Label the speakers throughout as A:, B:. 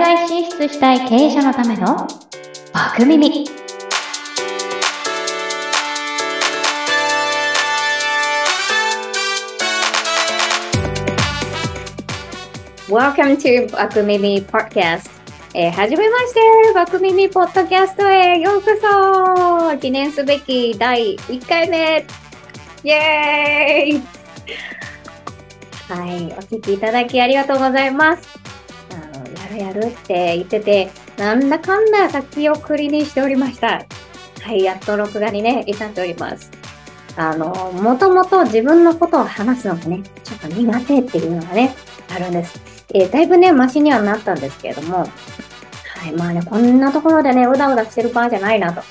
A: 外進出したい経営者のためのバク耳。Welcome to バク耳 Podcast。えー、はじめまして、バク耳ポッドキャストへようこそ記念すべき第1回目イェーイはい、お聞きいただきありがとうございます。やるって言ってて、なんだかんだ先送りにしておりました。はい、やっと録画にね、至っております。あの、もともと自分のことを話すのがね、ちょっと苦手っていうのがね、あるんです。えー、だいぶね、マシにはなったんですけれども、はい、まあね、こんなところでね、うだうだしてる場合じゃないなと。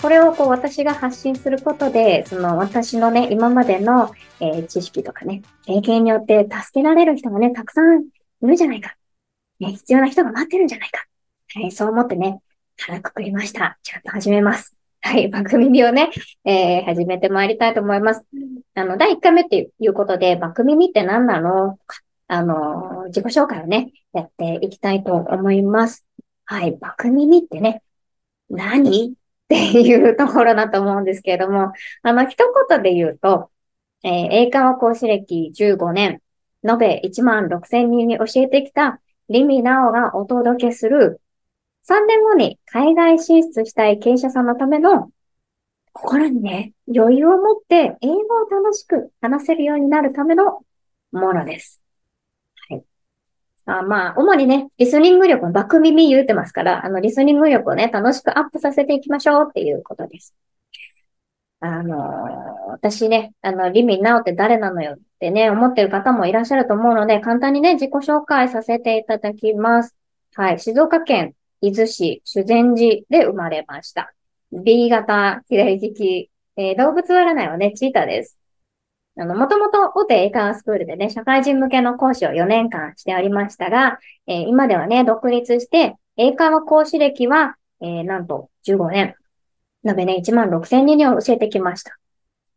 A: これをこう私が発信することで、その私のね、今までの、えー、知識とかね、経験によって助けられる人がね、たくさんいるじゃないか。ね、必要な人が待ってるんじゃないか。はい、そう思ってね、腹くくりました。ちゃんと始めます。はい、番組をね、えー、始めてまいりたいと思います。あの、第1回目っていうことで、番組って何なの？かあの、自己紹介をね、やっていきたいと思います。はい、爆耳ってね、何？っていうところだと思うんですけれども、あの、一言で言うと、えー、英会話講師歴15年、延べ1万6000人に教えてきたリミナオがお届けする、3年後に海外進出したい経営者さんのための、心にね、余裕を持って英語を楽しく話せるようになるためのものです。はいあまあ、主にね、リスニング力、バック耳言うてますから、あの、リスニング力をね、楽しくアップさせていきましょうっていうことです。あの、私ね、あの、リミナオって誰なのよってね、思ってる方もいらっしゃると思うので、簡単にね、自己紹介させていただきます。はい、静岡県伊豆市修善寺で生まれました。B 型左利き、えー、動物占いはね、チータです。あの、もともと大手英会話スクールでね、社会人向けの講師を4年間しておりましたが、えー、今ではね、独立して、英会話講師歴は、えー、なんと15年。延べね、1万6千人に教えてきました。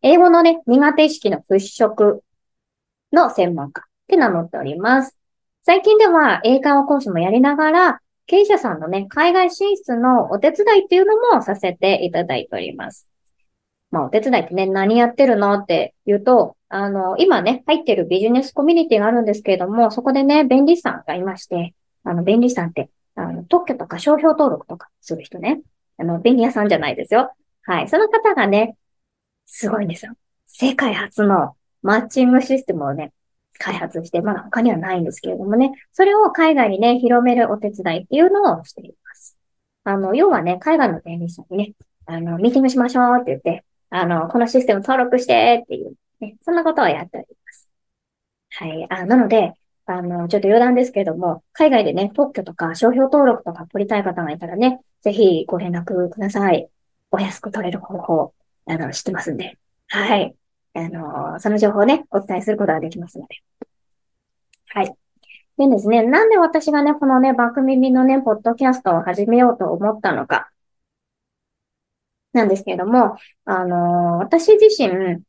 A: 英語のね、苦手意識の払拭の専門家って名乗っております。最近では英会話講師もやりながら、経営者さんのね、海外進出のお手伝いっていうのもさせていただいております。まあ、お手伝いってね、何やってるのって言うと、あの、今ね、入ってるビジネスコミュニティがあるんですけれども、そこでね、便利さんがいまして、あの、便利さんって、あの、特許とか商標登録とかする人ね。あの、便利屋さんじゃないですよ。はい。その方がね、すごいんですよ。世界初のマッチングシステムをね、開発して、まだ他にはないんですけれどもね、それを海外にね、広めるお手伝いっていうのをしています。あの、要はね、海外の便利さんにね、あの、ミーティングしましょうって言って、あの、このシステム登録してっていう、ね、そんなことをやっております。はい。あなので、あの、ちょっと余談ですけれども、海外でね、特許とか商標登録とか取りたい方がいたらね、ぜひご連絡ください。お安く取れる方法、あの、知ってますんで。はい。あの、その情報をね、お伝えすることができますので。はい。でですね、なんで私がね、このね、バック耳のね、ポッドキャストを始めようと思ったのか。なんですけれども、あのー、私自身、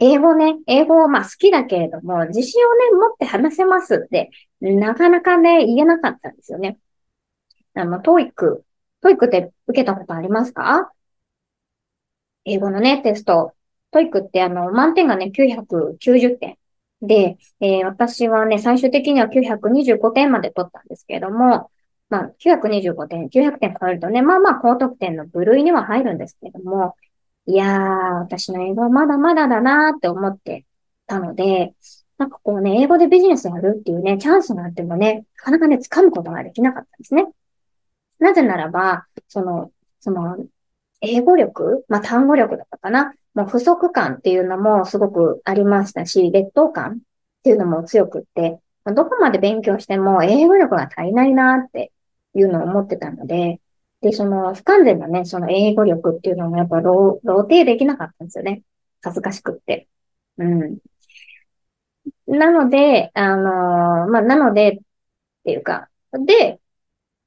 A: 英語ね、英語をまあ好きだけれども、自信をね、持って話せますって、なかなかね、言えなかったんですよね。あの、 TOEIC、TOEICって受けたことありますか？英語のね、テスト。 TOEICってあの、満点がね、990点。で、えー、私はね、最終的には925点まで取ったんですけれども、まあ、925点、900点超えるとね、まあまあ高得点の部類には入るんですけれども、いやー、私の英語はまだまだだなーって思ってたので、なんかこうね、英語でビジネスやるっていうね、チャンスがあってもね、なかなかね、掴むことができなかったんですね。なぜならば、その、その、英語力、まあ単語力だったかな、もう不足感っていうのもすごくありましたし、劣等感っていうのも強くって、どこまで勉強しても英語力が足りないなっていうのを思ってたので、で、その不完全なね、その英語力っていうのもやっぱ露呈できなかったんですよね。恥ずかしくって。うん。なので、あのー、まあ、なので、っていうか、で、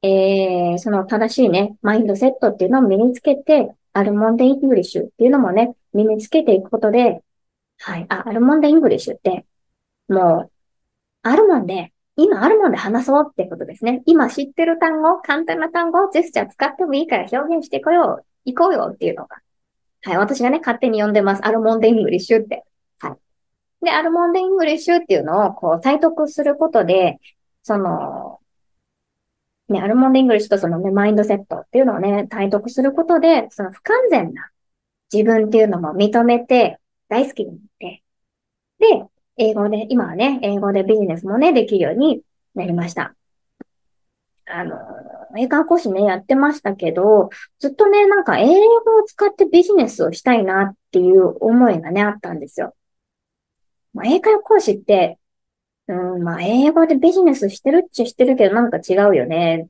A: えー、その正しいね、マインドセットっていうのを身につけて、あるもんで Englishっていうのもね、身につけていくことで、はい、あ、あるもんで Englishって、もう、あるもんで今あるもんで話そうってことですね。今知ってる単語、簡単な単語をジェスチャー使ってもいいから表現していこう、行こうよっていうのが。はい。私がね、勝手に呼んでます。あるもんで Englishって。はい。で、あるもんで Englishっていうのを、こう、体得することで、その、ね、あるもんで Englishとそのね、マインドセットっていうのをね、体得することで、その不完全な自分っていうのも認めて、大好きになって、で、英語で、今はね、英語でビジネスもね、できるようになりました。あの、英会話講師ね、やってましたけど、ずっとね、なんか英語を使ってビジネスをしたいなっていう思いがね、あったんですよ。ま、英会話講師って、うん、まあ、英語でビジネスしてるっちゃしてるけど、なんか違うよね。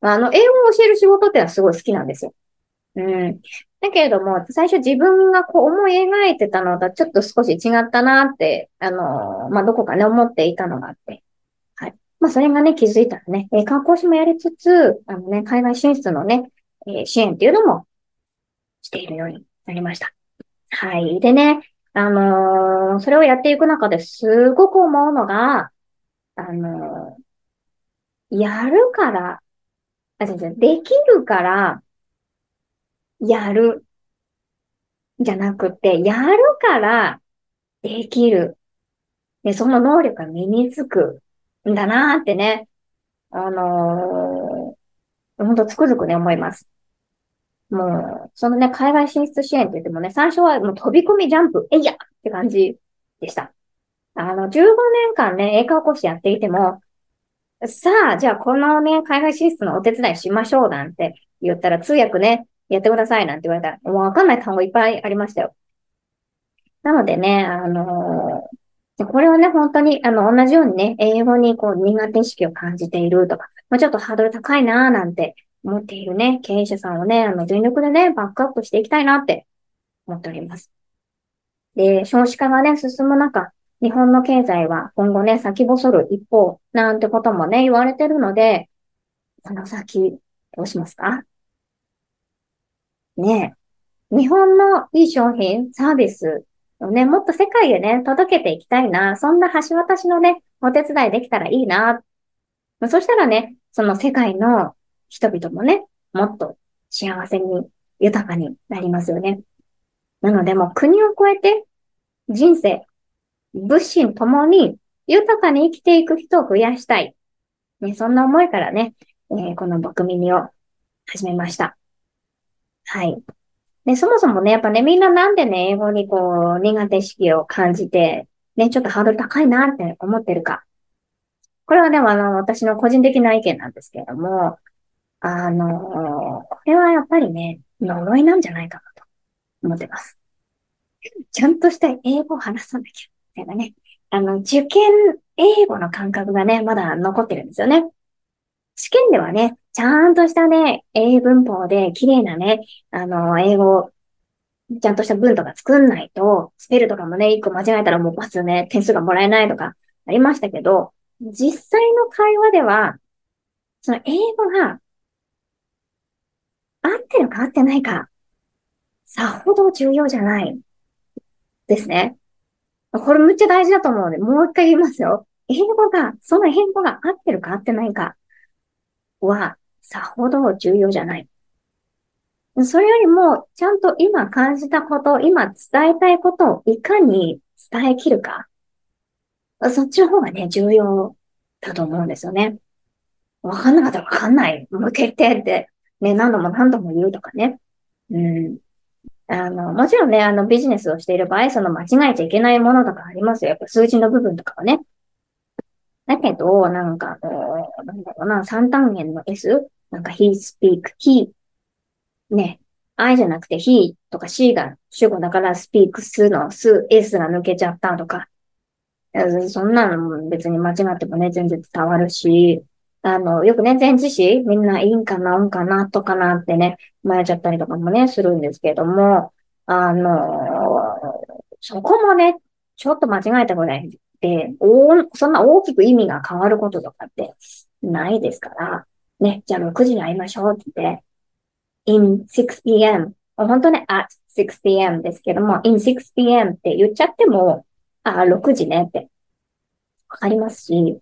A: まあの、英語を教える仕事ってのはすごい好きなんですよ。うん。だけれども、最初自分がこう思い描いてたのとちょっと少し違ったなって、あの、まあ、どこかね、思っていたのがあって。はい。まあ、それがね、気づいたらね、え観光師もやりつつ、あのね、海外進出のね、えー、支援っていうのもしているようになりました。はい。でね、あのー、それをやっていく中ですごく思うのが、あのー、やるから、あ、違う違う、できるから、やる。じゃなくて、やるからできる。で、その能力が身につくんだなーってね、あのー、ほんとつくづくね、思います。もう、そのね、海外進出支援って言ってもね、最初はもう飛び込みジャンプ、えいやって感じでした。あの、15年間ね、英会話講師やっていても、さあ、じゃあこのね、海外進出のお手伝いしましょうなんて言ったら通訳ね、やってくださいなんて言われたら、もうわかんない単語いっぱいありましたよ。なのでね、あのー、これはね、本当に、あの、同じようにね、英語にこう苦手意識を感じているとか、まあ、ちょっとハードル高いなーなんて思っているね、経営者さんをね、あの、全力でね、バックアップしていきたいなって思っております。で、少子化がね、進む中、日本の経済は今後ね、先細る一方、なんてこともね、言われてるので、この先、どうしますか？ね、日本のいい商品、サービスをね、もっと世界へね、届けていきたいな。そんな橋渡しのね、お手伝いできたらいいな。そしたらね、その世界の人々もね、もっと幸せに豊かになりますよね。なのでもう国を越えて人生、物心ともに豊かに生きていく人を増やしたい。ね、そんな思いからね、えー、この僕耳を始めました。はい。で、そもそもね、やっぱね、みんななんでね、英語にこう、苦手意識を感じて、ね、ちょっとハードル高いなって思ってるか。これはでもあの、私の個人的な意見なんですけれども、あのこれはやっぱりね、呪いなんじゃないかなと思ってます。ちゃんとした英語を話さなきゃ、みたいなね。あの、受験英語の感覚がね、まだ残ってるんですよね。試験ではね、ちゃんとしたね、英文法で綺麗なね、あの、英語、ちゃんとした文とか作んないと、スペルとかもね、一個間違えたらもうバツね、点数がもらえないとかありましたけど、実際の会話では、その英語が合ってるか合ってないか、さほど重要じゃないですね。これむっちゃ大事だと思うので、もう一回言いますよ。英語が、その英語が合ってるか合ってないかは、さほど重要じゃない。それよりも、ちゃんと今感じたこと、今伝えたいことをいかに伝えきるか。そっちの方がね、重要だと思うんですよね。わかんなかったらわかんない。もう一回言ってって、ね、何度も何度も言うとかね。うん。あの、もちろんね、あの、ビジネスをしている場合、その間違えちゃいけないものとかありますよ。やっぱ数字の部分とかはね。だけど、なんか、こう、なんだろうな、三単元の S? なんか he speak, he ね、I じゃなくて he とか she が主語だから speaks の s, s が抜けちゃったとか、そんなの別に間違ってもね、全然伝わるし、あの、よくね、前置詞、みんないいんかな、うんかな、とかなってね、迷っちゃったりとかもね、するんですけども、あの、そこもね、ちょっと間違えたぐらいで、おそんな大きく意味が変わることとかってないですから、ね、じゃあ6時に会いましょうって言って、in 6pm、本当ね、at 6pm ですけども、in 6pm って言っちゃっても、あ、6時ねってわかりますし、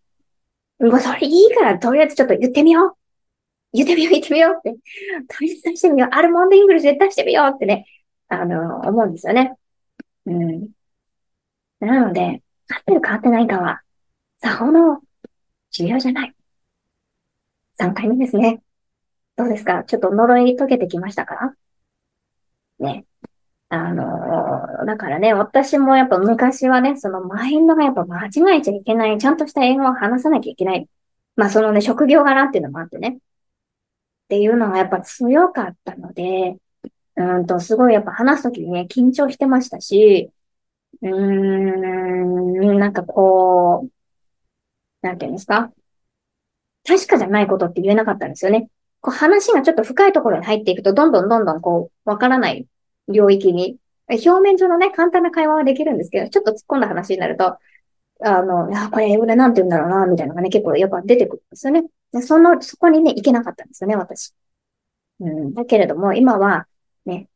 A: もうそれいいから、とりあえずちょっと言ってみよう。言ってみよう、言ってみようって。とりあえず出してみよう。あるもんで Englishで出してみようってね、あの、思うんですよね。うん。なので、合ってるか合ってないかは、さほど重要じゃない。3回目ですね。どうですか？ちょっと呪い解けてきましたか？ね。あの、だからね、私もやっぱ昔はね、そのマインドがやっぱ間違えちゃいけない、ちゃんとした英語を話さなきゃいけない。まあそのね、職業柄っていうのもあってね。っていうのがやっぱ強かったので、うんと、すごいやっぱ話すときにね、緊張してましたし、うーん、なんかこう、なんていうんですか？確かじゃないことって言えなかったんですよね。こう話がちょっと深いところに入っていくと、どんどんどんどんこう、わからない領域に、表面上のね、簡単な会話はできるんですけど、ちょっと突っ込んだ話になると、あの、いや、これ英語でなんて言うんだろうな、みたいなのがね、結構やっぱ出てくるんですよね。でその、そこにね、行けなかったんですよね、私。うん、だけれども、今は、ね、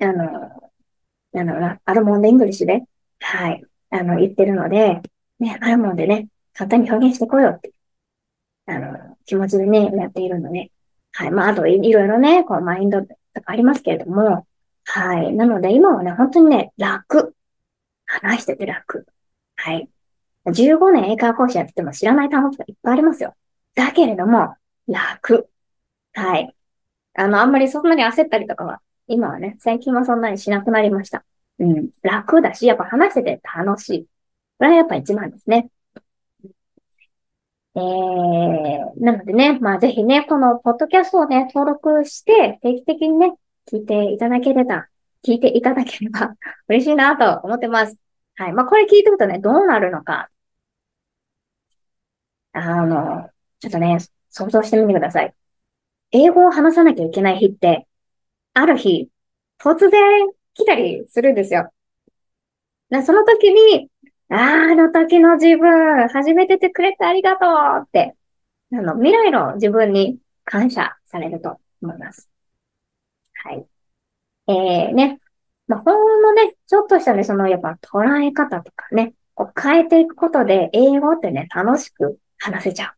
A: あの、なんだろうな、あるもんで Englishで、はい、あの、言ってるので、ね、あるもんでね、簡単に表現してこようって、あの、気持ちでね、やっているので、はい、まあ、あと、いろいろね、こう、マインドとかありますけれども、はい。なので、今はね、本当にね、楽。話してて楽。はい。15年英会話講師やってても知らない単語とかいっぱいありますよ。だけれども、楽。はい。あの、あんまりそんなに焦ったりとかは、今はね、最近はそんなにしなくなりました。うん。楽だし、やっぱ話してて楽しい。これはやっぱ一番ですね。えー、なのでね、まあぜひね、このポッドキャストをね、登録して、定期的にね、聞いていただければ、聞いていただければ 嬉しいなと思ってます。はい。まあこれ聞いてるとね、どうなるのか。あの、ちょっとね、想像してみてください。英語を話さなきゃいけない日って、ある日、突然来たりするんですよ。その時に、ああ、あの時の自分、始めててくれてありがとうって、あの、未来の自分に感謝されると思います。はい。えー、ね。まあ、ほんのね、ちょっとしたね、その、やっぱ捉え方とかね、こう変えていくことで、英語ってね、楽しく話せちゃう。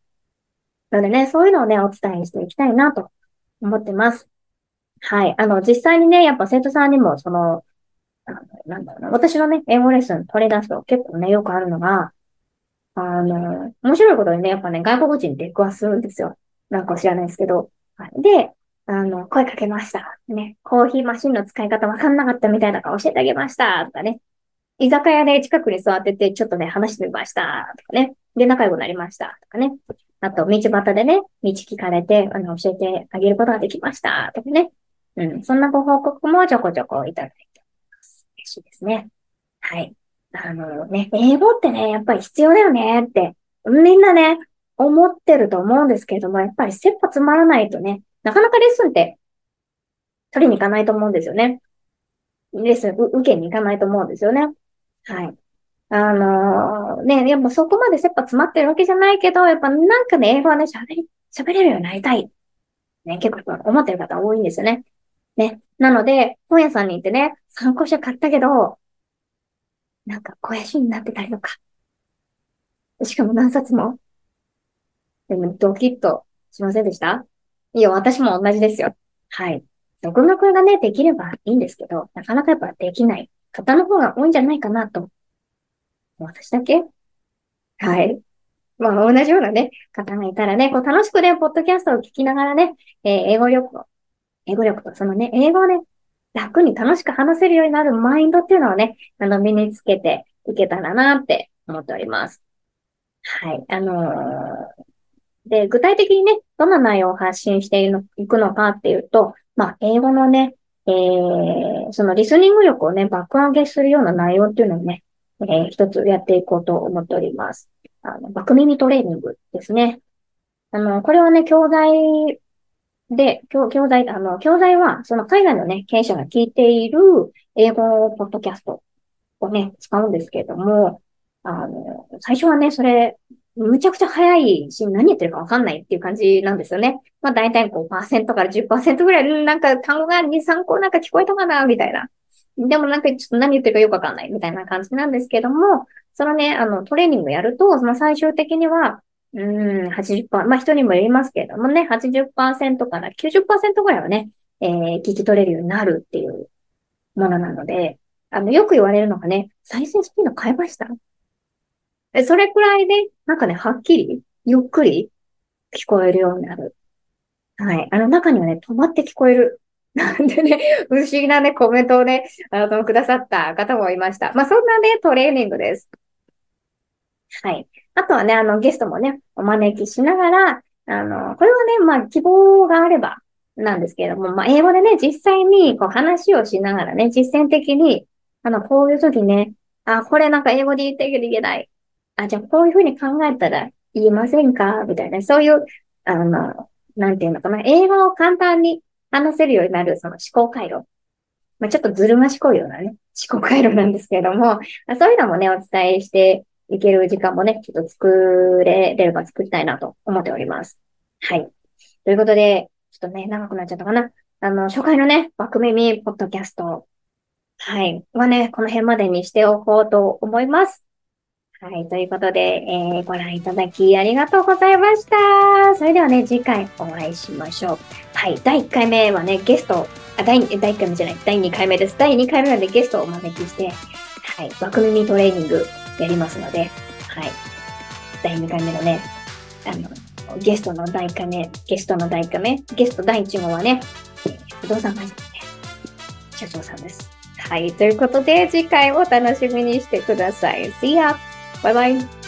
A: なのでね、そういうのをね、お伝えしていきたいなと思ってます。はい。あの、実際にね、やっぱ生徒さんにも、その、あのなんだろうな、私のね、英語レッスン取り出すと結構ね、よくあるのが、あの、面白いことにね、やっぱね、外国人出くわすんですよ。なんか知らないですけど。はい、で、あの、声かけました。ね、コーヒーマシンの使い方わかんなかったみたいだから教えてあげました。とかね。居酒屋で近くに座ってて、ちょっとね、話してみました。とかね。で、仲良くなりました。とかね。あと、道端でね、道聞かれて、あの、教えてあげることができました。とかね。うん。そんなご報告もちょこちょこいただいてます。嬉しいですね。はい。あのね、英語ってね、やっぱり必要だよねって、みんなね、思ってると思うんですけれども、やっぱり切羽詰まらないとね、なかなかレッスンって取りに行かないと思うんですよね。レッスン受けに行かないと思うんですよね。はい。あのー、ね、やっぱそこまで切羽詰まってるわけじゃないけど、やっぱなんかね、英語はね、喋り、喋れるようになりたい。ね、結構思ってる方多いんですよね。ね。なので、本屋さんに行ってね、参考書買ったけど、なんか肥やしになってたりとか。しかも何冊も。でも、ドキッとしませんでした？いや、私も同じですよ。はい。独学がね、できればいいんですけど、なかなかやっぱできない方の方が多いんじゃないかなと。私だけ？はい。まあ、同じようなね、方がいたらね、こう楽しくね、ポッドキャストを聞きながらね、えー、英語力を、英語力とそのね、英語をね、楽に楽しく話せるようになるマインドっていうのをね、あの、身につけていけたらなって思っております。はい。あのー、で、具体的にね、どんな内容を発信していくのかっていうと、まあ、英語のね、えー、そのリスニング力をね、爆上げするような内容っていうのをね、えー、一つやっていこうと思っております。あの、爆耳トレーニングですね。あの、これはね、教材で、教教材、あの、教材は、その海外のね、経営者が聞いている英語ポッドキャストをね、使うんですけれども、あの、最初はね、それ、むちゃくちゃ早いし、何言ってるかわかんないっていう感じなんですよね。まあ大体5%から10%ぐらい、なんか単語が2、3個なんか聞こえたかな、みたいな。でもなんかちょっと何言ってるかよくわかんない、みたいな感じなんですけども、そのね、あの、トレーニングやると、その最終的には、うん、80%、まあ人にもよりますけれどもね、80%から90%ぐらいはね、えー、聞き取れるようになるっていうものなので、あの、よく言われるのがね、再生スピード変えました？えそれくらいで、なんかね、はっきり、ゆっくり聞こえるようになる。はい。あの中にはね、止まって聞こえる。なんでね、不思議なね、コメントをね、あの、くださった方もいました。まあ、そんなね、トレーニングです。はい。あとはね、あの、ゲストもね、お招きしながら、あの、これはね、まあ、希望があれば、なんですけれども、まあ、英語でね、実際に、こう、話をしながらね、実践的に、あの、こういう時ね、あ、これなんか英語で言っていけいけない。あ、じゃあ、こういうふうに考えたら言えませんか？みたいな、そういう、あの、なんていうのかな、英語を簡単に話せるようになる、その思考回路。まあ、ちょっとずる賢いようなね、思考回路なんですけれども、そういうのもね、お伝えしていける時間もね、ちょっと作れれば作りたいなと思っております。はい。ということで、ちょっとね、長くなっちゃったかな。あの、初回のね、バック耳ポッドキャスト。はい。はね、この辺までにしておこうと思います。はい。ということで、えー、ご覧いただきありがとうございました。それではね、次回お会いしましょう。はい。第1回目はね、ゲスト、あ、第、第1回目じゃない、第2回目です。第2回目なんでゲストをお招きして、はい。枠耳トレーニングやりますので、はい。第2回目のね、あの、ゲストの第1回目、ゲストの第1回目、ゲスト第1号はね、不動産会社のね、社長さんです。はい。ということで、次回を楽しみにしてください。See ya! 拜拜。